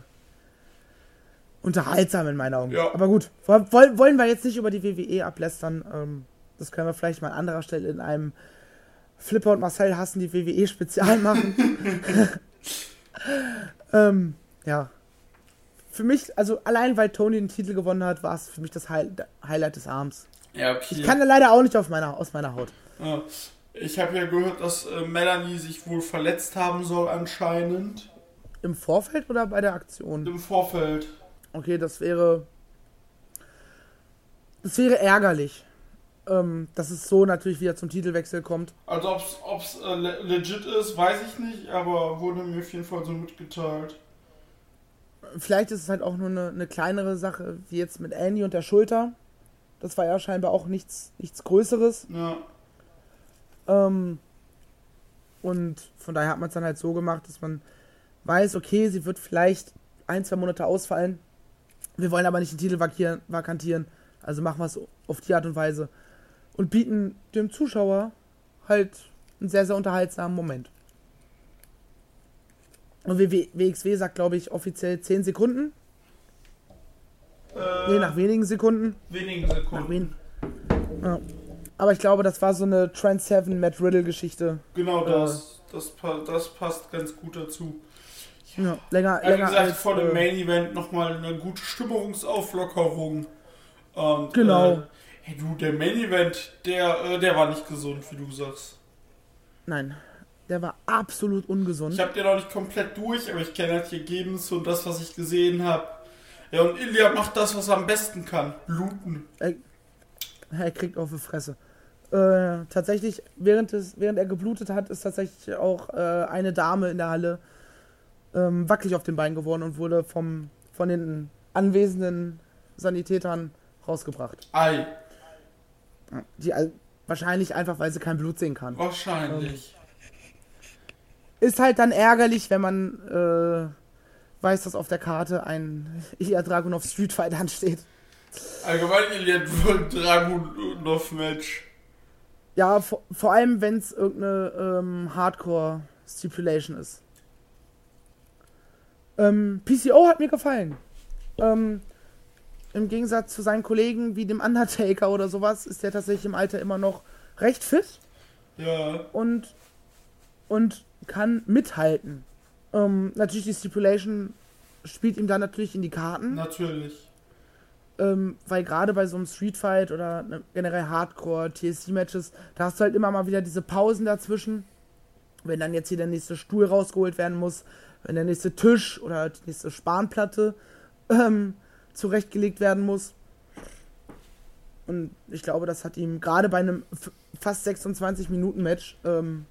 unterhaltsam in meinen Augen. Ja. Aber gut, woll, woll- wollen wir jetzt nicht über die WWE ablästern. Ähm, das können wir vielleicht mal an anderer Stelle in einem Flipper und Marcel hassen die WWE Spezial machen. ähm, ja. Für mich, also allein weil Tony den Titel gewonnen hat, war es für mich das High Highlight des Abends. Ja, okay. Ich kann da leider auch nicht auf meiner, aus meiner Haut. Ja. Ich habe ja gehört, dass äh, Melanie sich wohl verletzt haben soll anscheinend. Im Vorfeld oder bei der Aktion? Im Vorfeld. Okay, das wäre. Das wäre ärgerlich. Ähm, dass es so natürlich wieder zum Titelwechsel kommt. Also ob es äh, le- legit ist, weiß ich nicht, aber wurde mir auf jeden Fall so mitgeteilt. Vielleicht ist es halt auch nur eine, eine kleinere Sache, wie jetzt mit Andy und der Schulter. Das war ja scheinbar auch nichts, nichts Größeres. Ja. Ähm, und von daher hat man es dann halt so gemacht, dass man weiß, okay, sie wird vielleicht ein, zwei Monate ausfallen. Wir wollen aber nicht den Titel vakieren, vakantieren. Also machen wir es auf die Art und Weise. Und bieten dem Zuschauer halt einen sehr, sehr unterhaltsamen Moment. Und WXW sagt, glaube ich, offiziell 10 Sekunden. Äh, Nee, nach wenigen Sekunden. wenigen Nach Sekunden. wen? Ja. Aber ich glaube, das war so eine Trend 7 Matt Riddle Geschichte. Genau Äh. das. Das, pa das passt ganz gut dazu. Ja, länger, Ja, wie länger gesagt, als, vor dem äh, Main Event nochmal eine gute Stimmungsauflockerung. Und, Genau. Äh, hey du, der Main Event, der, äh, der war nicht gesund, wie du sagst. Nein, der war absolut ungesund. Ich habe den noch nicht komplett durch, aber ich kenne halt die Ergebnisse und das, was ich gesehen habe. Ja, und Ilya macht das, was er am besten kann. Bluten. Er kriegt auf die Fresse. Äh, tatsächlich, während, es, während er geblutet hat, ist tatsächlich auch äh, eine Dame in der Halle ähm, wackelig auf den Beinen geworden und wurde vom, von den anwesenden Sanitätern rausgebracht. Ei, Die wahrscheinlich einfach, weil sie kein Blut sehen kann. wahrscheinlich. Ist halt dann ärgerlich, wenn man äh, weiß, dass auf der Karte ein Ilya Dragunov Street Fight ansteht. Allgemein Ilya Dragunov-Match. Ja, vor, vor allem, wenn es irgendeine ähm, Hardcore-Stipulation ist. Ähm, PCO hat mir gefallen. Ähm, Im Gegensatz zu seinen Kollegen wie dem Undertaker oder sowas ist der tatsächlich im Alter immer noch recht fit Ja, und, und kann mithalten. Ähm, natürlich die Stipulation spielt ihm dann natürlich in die Karten. natürlich. Ähm, weil gerade bei so einem Street Fight oder ne, generell Hardcore, TSC-Matches, da hast du halt immer mal wieder diese Pausen dazwischen. Wenn dann jetzt hier der nächste Stuhl rausgeholt werden muss, wenn der nächste Tisch oder die nächste Spanplatte ähm, zurechtgelegt werden muss. Und ich glaube, das hat ihm gerade bei einem fast 26 Minuten Match ähm,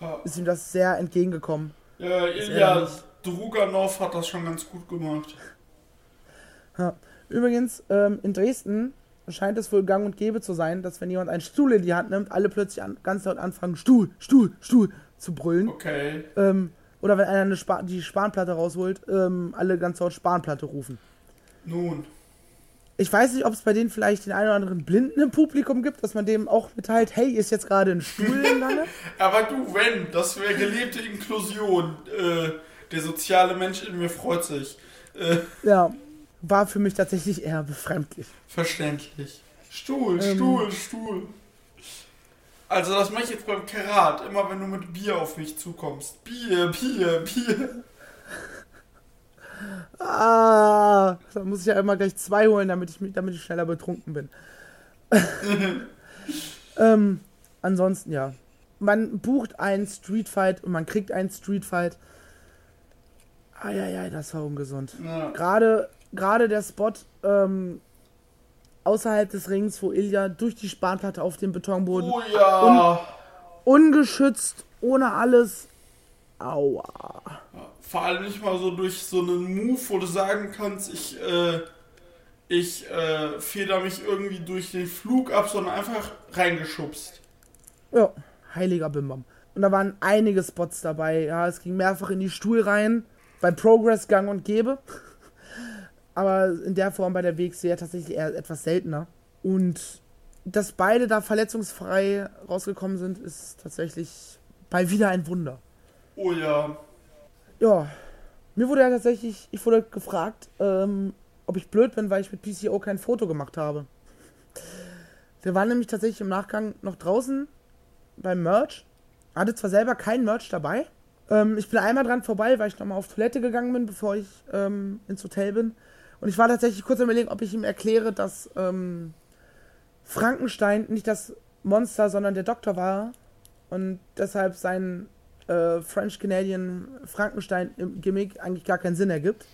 Ja, ist ihm das sehr entgegengekommen. ja Ilya. Druganov hat das schon ganz gut gemacht. Ja. Übrigens, ähm, in Dresden scheint es wohl gang und gäbe zu sein, dass wenn jemand einen Stuhl in die Hand nimmt, alle plötzlich an, ganz laut anfangen, Stuhl, Stuhl, Stuhl zu brüllen. Okay. Ähm, oder wenn einer eine Spa die Spanplatte rausholt, ähm, alle ganz laut Spanplatte rufen. Nun. Ich weiß nicht, ob es bei denen vielleicht den einen oder anderen Blinden im Publikum gibt, dass man dem auch mitteilt, hey, ist jetzt gerade ein Stuhl im Gange? Aber du, wenn, das wäre gelebte Inklusion. Äh, der soziale Mensch in mir freut sich. Äh, Ja, war für mich tatsächlich eher befremdlich. verständlich. Stuhl, Ähm. Stuhl, Stuhl. Also das mache ich jetzt beim Karat, immer wenn du mit Bier auf mich zukommst. Bier, Bier, Bier. Ah, da muss ich ja immer gleich zwei holen, damit ich, mich- damit ich schneller betrunken bin. ähm, ansonsten ja. Man bucht einen Street Fight und man kriegt einen Street Fight. Eieiei, das war ungesund. Ja. Gerade, gerade der Spot ähm, außerhalb des Rings, wo Ilya durch die Spanplatte auf dem Betonboden Oh ja. ungeschützt, ohne alles. Aua. Vor allem nicht mal so durch so einen Move, wo du sagen kannst, ich, äh, ich äh, feder mich irgendwie durch den Flug ab, sondern einfach reingeschubst. Ja, heiliger Bimbam. Und da waren einige Spots dabei. Ja, es ging mehrfach in die Stuhlreihen. Beim Progress gang und gäbe. Aber in der Form bei der WXW tatsächlich eher etwas seltener. Und dass beide da verletzungsfrei rausgekommen sind, ist tatsächlich bei wieder ein Wunder. Oh ja. Ja, mir wurde ja tatsächlich, ich wurde gefragt, ähm, ob ich blöd bin, weil ich mit PCO kein Foto gemacht habe. Der war nämlich tatsächlich im Nachgang noch draußen beim Merch. Hatte zwar selber kein Merch dabei. Ähm, ich bin einmal dran vorbei, weil ich nochmal auf Toilette gegangen bin, bevor ich ähm, ins Hotel bin. Und ich war tatsächlich kurz am überlegen, ob ich ihm erkläre, dass ähm, Frankenstein nicht das Monster, sondern der Doktor war. Und deshalb sein äh, French Canadian Frankenstein im Gimmick eigentlich gar keinen Sinn ergibt.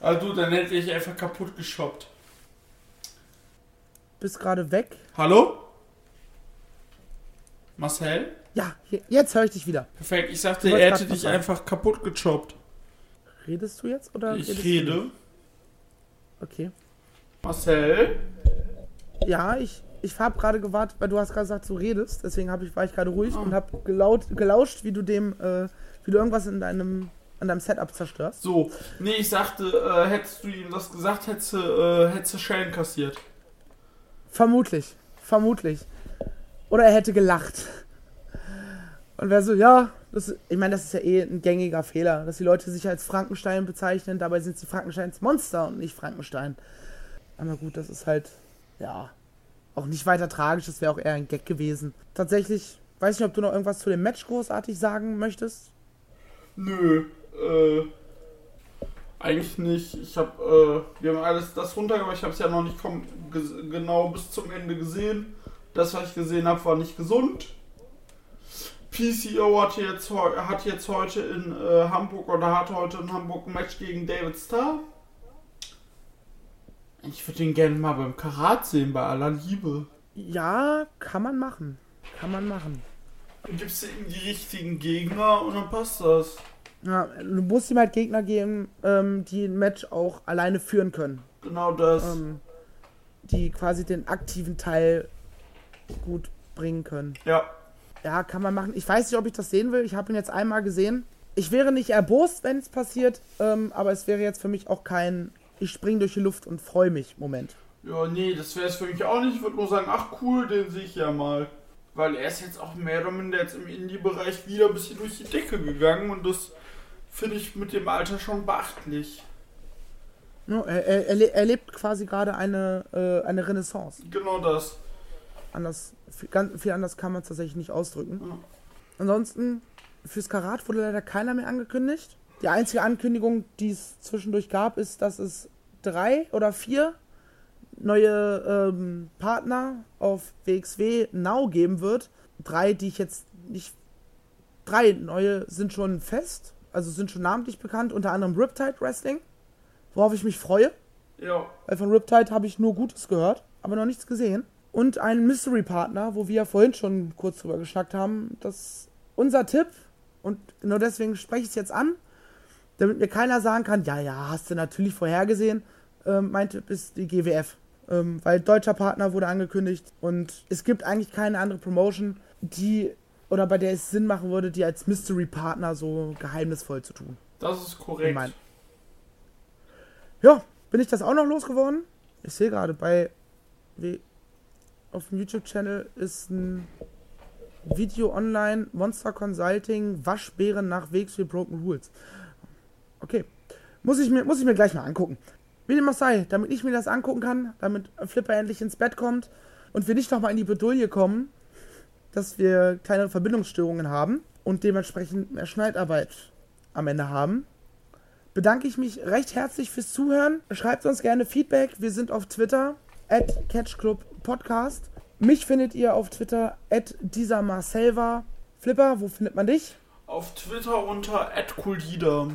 Also dann hätte ich einfach kaputt geshoppt. Bist gerade weg. Hallo? Marcel? Ja, je- jetzt höre ich dich wieder. Perfekt, ich sagte, er hätte dich sagen. einfach kaputt gechoppt. Redest du jetzt oder Ich rede. Okay. Marcel? Ja, ich, ich habe gerade gewartet, weil du hast gerade gesagt, du redest. Deswegen hab ich, war ich gerade ruhig Ah. und habe gelaut, gelauscht, wie du dem, äh, wie du irgendwas in deinem, an deinem Setup zerstörst. So, nee, ich sagte, äh, hättest du ihm das gesagt, hättest du, äh, hättest Schellen kassiert. Vermutlich. Vermutlich. Oder er hätte gelacht. Und wäre so, ja, das, ich meine, das ist ja eh ein gängiger Fehler, dass die Leute sich als Frankenstein bezeichnen, dabei sind sie Frankensteins Monster und nicht Frankenstein. Aber gut, das ist halt, ja, auch nicht weiter tragisch, das wäre auch eher ein Gag gewesen. Tatsächlich, weiß nicht, ob du noch irgendwas zu dem Match großartig sagen möchtest. Nö, äh, eigentlich nicht. Ich hab, äh, wir haben alles das runtergebracht, ich habe es ja noch nicht genau bis zum Ende gesehen. Das, was ich gesehen habe, war nicht gesund. PCO hat jetzt, hat jetzt heute in äh, Hamburg oder hat heute in Hamburg ein Match gegen David Starr. Ich würde ihn gerne mal beim Karat sehen, bei aller Liebe. Ja, kann man machen. Kann man machen. Dann gibst du ihm die richtigen Gegner und dann passt das. Ja, du musst ihm halt Gegner geben, ähm, die ein Match auch alleine führen können. Genau das. ähm, die quasi den aktiven Teil gut bringen können. ja. Ja, kann man machen. Ich weiß nicht, ob ich das sehen will. Ich habe ihn jetzt einmal gesehen. Ich wäre nicht erbost, wenn es passiert, ähm, aber es wäre jetzt für mich auch kein ich spring durch die Luft und freue mich Moment. Ja, nee, das wäre es für mich auch nicht. Ich würde nur sagen, ach cool, den sehe ich ja mal. Weil er ist jetzt auch mehr oder minder jetzt im Indie-Bereich wieder ein bisschen durch die Decke gegangen und das finde ich mit dem Alter schon beachtlich. Ja, er, er, er le- erlebt quasi gerade eine, äh, eine Renaissance. Genau das. Anders, viel, ganz, viel anders kann man es tatsächlich nicht ausdrücken. Ja. Ansonsten, fürs Karat wurde leider keiner mehr angekündigt. Die einzige Ankündigung, die es zwischendurch gab, ist, dass es drei oder vier neue ähm, Partner auf WXW Now geben wird. Drei, die ich jetzt nicht. Drei neue sind schon fest, also sind schon namentlich bekannt, unter anderem Riptide Wrestling, worauf ich mich freue. Ja. Weil von Riptide habe ich nur Gutes gehört, aber noch nichts gesehen. Und einen Mystery-Partner, wo wir ja vorhin schon kurz drüber geschnackt haben. Das unser Tipp, und genau deswegen spreche ich es jetzt an, damit mir keiner sagen kann, ja, ja, hast du natürlich vorhergesehen. Ähm, mein Tipp ist die GWF. Ähm, weil deutscher Partner wurde angekündigt und es gibt eigentlich keine andere Promotion, die oder bei der es Sinn machen würde, die als Mystery-Partner so geheimnisvoll zu tun. Das ist korrekt. Mein- Ja, bin ich das auch noch losgeworden? Ich sehe gerade bei wie auf dem YouTube-Channel ist ein Video online Monster Consulting Waschbären nach Wegs für Broken Rules. Okay. Muss ich, mir, muss ich mir gleich mal angucken. Wie dem auch sei, damit ich mir das angucken kann, damit Flipper endlich ins Bett kommt und wir nicht nochmal in die Bedouille kommen, dass wir kleinere Verbindungsstörungen haben und dementsprechend mehr Schneidarbeit am Ende haben, bedanke ich mich recht herzlich fürs Zuhören. Schreibt uns gerne Feedback. Wir sind auf Twitter, at CatchClubPodcast. Mich findet ihr auf Twitter, at dieser Marcelva. Flipper, wo findet man dich? Auf Twitter unter @cooldieder.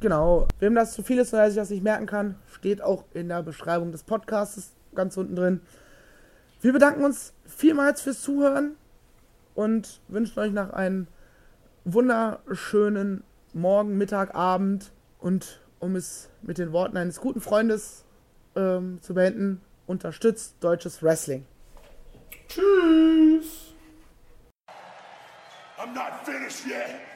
Genau. Wem das zu viel ist oder sich das nicht merken kann, steht auch in der Beschreibung des Podcasts ganz unten drin. Wir bedanken uns vielmals fürs Zuhören und wünschen euch noch einen wunderschönen Morgen, Mittag, Abend und um es mit den Worten eines guten Freundes ähm, zu beenden, unterstützt deutsches Wrestling. Tschüss. I'm not finished yet.